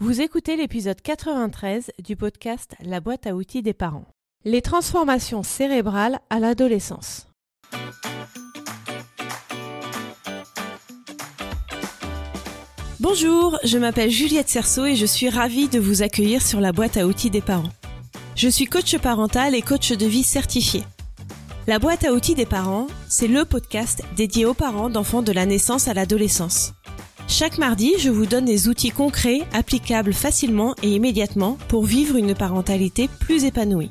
Vous écoutez l'épisode 93 du podcast La boîte à outils des parents. Les transformations cérébrales à l'adolescence. Bonjour, je m'appelle Juliette Cerceau et je suis ravie de vous accueillir sur la boîte à outils des parents. Je suis coach parental et coach de vie certifié. La boîte à outils des parents, c'est le podcast dédié aux parents d'enfants de la naissance à l'adolescence. Chaque mardi, je vous donne des outils concrets, applicables facilement et immédiatement pour vivre une parentalité plus épanouie.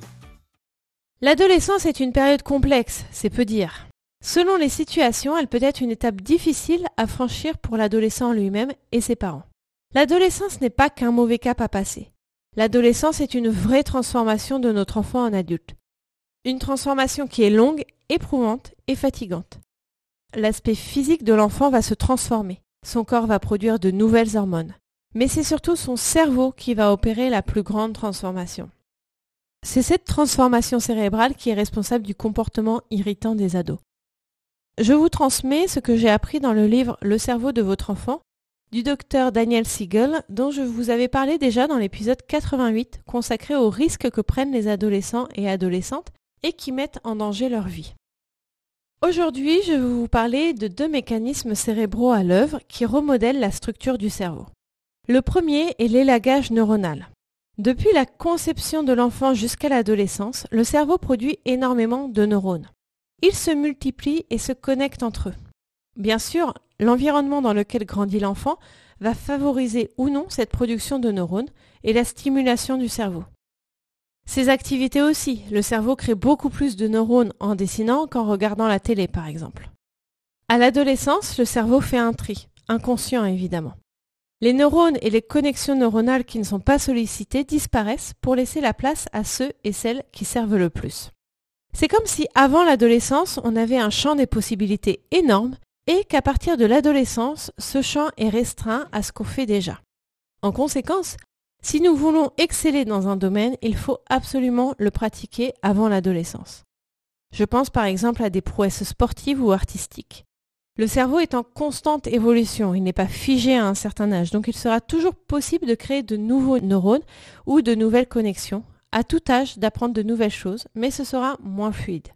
L'adolescence est une période complexe, c'est peu dire. Selon les situations, elle peut être une étape difficile à franchir pour l'adolescent lui-même et ses parents. L'adolescence n'est pas qu'un mauvais cap à passer. L'adolescence est une vraie transformation de notre enfant en adulte. Une transformation qui est longue, éprouvante et fatigante. L'aspect physique de l'enfant va se transformer son corps va produire de nouvelles hormones. Mais c'est surtout son cerveau qui va opérer la plus grande transformation. C'est cette transformation cérébrale qui est responsable du comportement irritant des ados. Je vous transmets ce que j'ai appris dans le livre Le cerveau de votre enfant du docteur Daniel Siegel dont je vous avais parlé déjà dans l'épisode 88 consacré aux risques que prennent les adolescents et adolescentes et qui mettent en danger leur vie. Aujourd'hui, je vais vous parler de deux mécanismes cérébraux à l'œuvre qui remodèlent la structure du cerveau. Le premier est l'élagage neuronal. Depuis la conception de l'enfant jusqu'à l'adolescence, le cerveau produit énormément de neurones. Ils se multiplient et se connectent entre eux. Bien sûr, l'environnement dans lequel grandit l'enfant va favoriser ou non cette production de neurones et la stimulation du cerveau. Ces activités aussi, le cerveau crée beaucoup plus de neurones en dessinant qu'en regardant la télé par exemple. À l'adolescence, le cerveau fait un tri, inconscient évidemment. Les neurones et les connexions neuronales qui ne sont pas sollicitées disparaissent pour laisser la place à ceux et celles qui servent le plus. C'est comme si avant l'adolescence, on avait un champ des possibilités énorme et qu'à partir de l'adolescence, ce champ est restreint à ce qu'on fait déjà. En conséquence, si nous voulons exceller dans un domaine, il faut absolument le pratiquer avant l'adolescence. Je pense par exemple à des prouesses sportives ou artistiques. Le cerveau est en constante évolution, il n'est pas figé à un certain âge, donc il sera toujours possible de créer de nouveaux neurones ou de nouvelles connexions, à tout âge d'apprendre de nouvelles choses, mais ce sera moins fluide.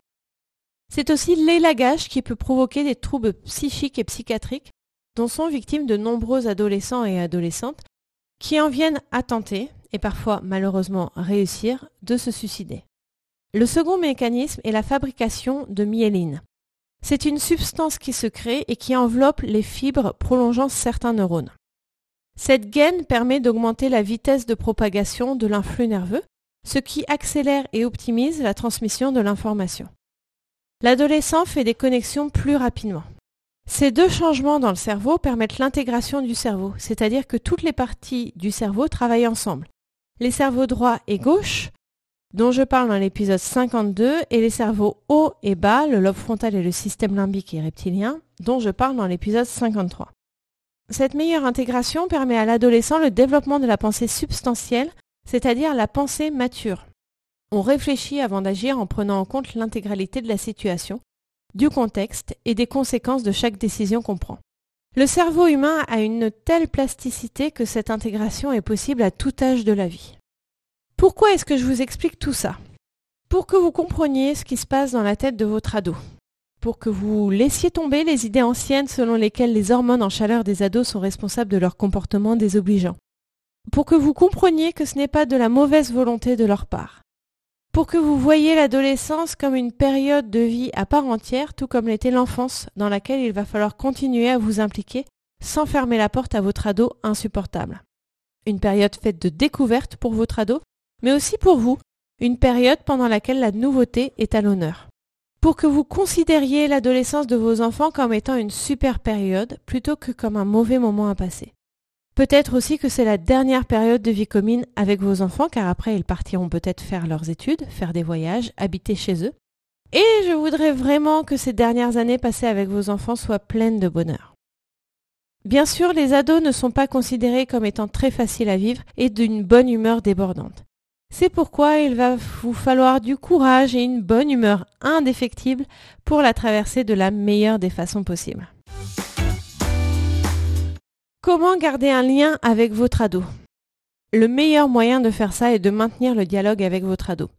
C'est aussi l'élagage qui peut provoquer des troubles psychiques et psychiatriques dont sont victimes de nombreux adolescents et adolescentes qui en viennent à tenter, et parfois malheureusement réussir, de se suicider. Le second mécanisme est la fabrication de myéline. C'est une substance qui se crée et qui enveloppe les fibres prolongeant certains neurones. Cette gaine permet d'augmenter la vitesse de propagation de l'influx nerveux, ce qui accélère et optimise la transmission de l'information. L'adolescent fait des connexions plus rapidement. Ces deux changements dans le cerveau permettent l'intégration du cerveau, c'est-à-dire que toutes les parties du cerveau travaillent ensemble. Les cerveaux droit et gauche, dont je parle dans l'épisode 52, et les cerveaux haut et bas, le lobe frontal et le système limbique et reptilien, dont je parle dans l'épisode 53. Cette meilleure intégration permet à l'adolescent le développement de la pensée substantielle, c'est-à-dire la pensée mature. On réfléchit avant d'agir en prenant en compte l'intégralité de la situation, du contexte et des conséquences de chaque décision qu'on prend. Le cerveau humain a une telle plasticité que cette intégration est possible à tout âge de la vie. Pourquoi est-ce que je vous explique tout ça? Pour que vous compreniez ce qui se passe dans la tête de votre ado. Pour que vous laissiez tomber les idées anciennes selon lesquelles les hormones en chaleur des ados sont responsables de leur comportement désobligeant. Pour que vous compreniez que ce n'est pas de la mauvaise volonté de leur part pour que vous voyiez l'adolescence comme une période de vie à part entière, tout comme l'était l'enfance, dans laquelle il va falloir continuer à vous impliquer sans fermer la porte à votre ado insupportable. Une période faite de découverte pour votre ado, mais aussi pour vous, une période pendant laquelle la nouveauté est à l'honneur. Pour que vous considériez l'adolescence de vos enfants comme étant une super période plutôt que comme un mauvais moment à passer. Peut-être aussi que c'est la dernière période de vie commune avec vos enfants, car après ils partiront peut-être faire leurs études, faire des voyages, habiter chez eux. Et je voudrais vraiment que ces dernières années passées avec vos enfants soient pleines de bonheur. Bien sûr, les ados ne sont pas considérés comme étant très faciles à vivre et d'une bonne humeur débordante. C'est pourquoi il va vous falloir du courage et une bonne humeur indéfectible pour la traverser de la meilleure des façons possibles. Comment garder un lien avec votre ado? Le meilleur moyen de faire ça est de maintenir le dialogue avec votre ado.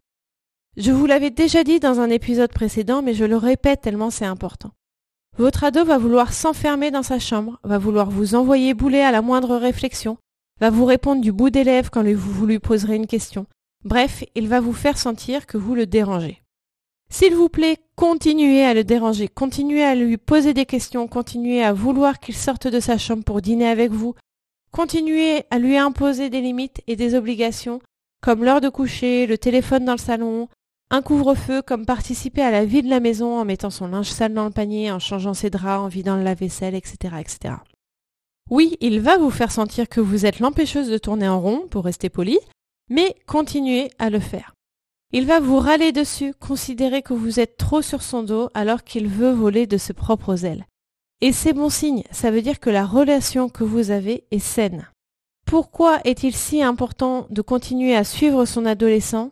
Je vous l'avais déjà dit dans un épisode précédent, mais je le répète tellement c'est important. Votre ado va vouloir s'enfermer dans sa chambre, va vouloir vous envoyer bouler à la moindre réflexion, va vous répondre du bout des lèvres quand vous lui poserez une question. Bref, il va vous faire sentir que vous le dérangez. S'il vous plaît, continuez à le déranger, continuez à lui poser des questions, continuez à vouloir qu'il sorte de sa chambre pour dîner avec vous, continuez à lui imposer des limites et des obligations, comme l'heure de coucher, le téléphone dans le salon, un couvre-feu, comme participer à la vie de la maison en mettant son linge sale dans le panier, en changeant ses draps, en vidant le lave-vaisselle, etc., etc. Oui, il va vous faire sentir que vous êtes l'empêcheuse de tourner en rond, pour rester poli, mais continuez à le faire. Il va vous râler dessus, considérer que vous êtes trop sur son dos alors qu'il veut voler de ses propres ailes. Et c'est bon signe, ça veut dire que la relation que vous avez est saine. Pourquoi est-il si important de continuer à suivre son adolescent?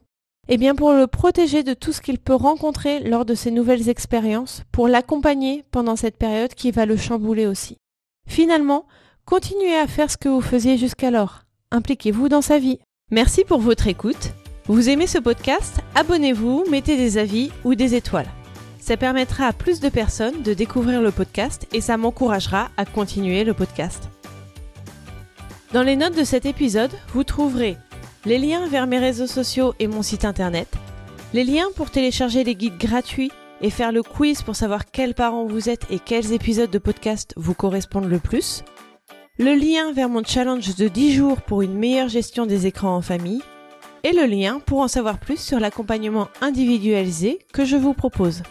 Eh bien pour le protéger de tout ce qu'il peut rencontrer lors de ses nouvelles expériences, pour l'accompagner pendant cette période qui va le chambouler aussi. Finalement, continuez à faire ce que vous faisiez jusqu'alors. Impliquez-vous dans sa vie. Merci pour votre écoute. Vous aimez ce podcast? Abonnez-vous, mettez des avis ou des étoiles. Ça permettra à plus de personnes de découvrir le podcast et ça m'encouragera à continuer le podcast. Dans les notes de cet épisode, vous trouverez les liens vers mes réseaux sociaux et mon site internet, les liens pour télécharger les guides gratuits et faire le quiz pour savoir quels parents vous êtes et quels épisodes de podcast vous correspondent le plus, le lien vers mon challenge de 10 jours pour une meilleure gestion des écrans en famille, et le lien pour en savoir plus sur l'accompagnement individualisé que je vous propose.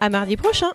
À mardi prochain!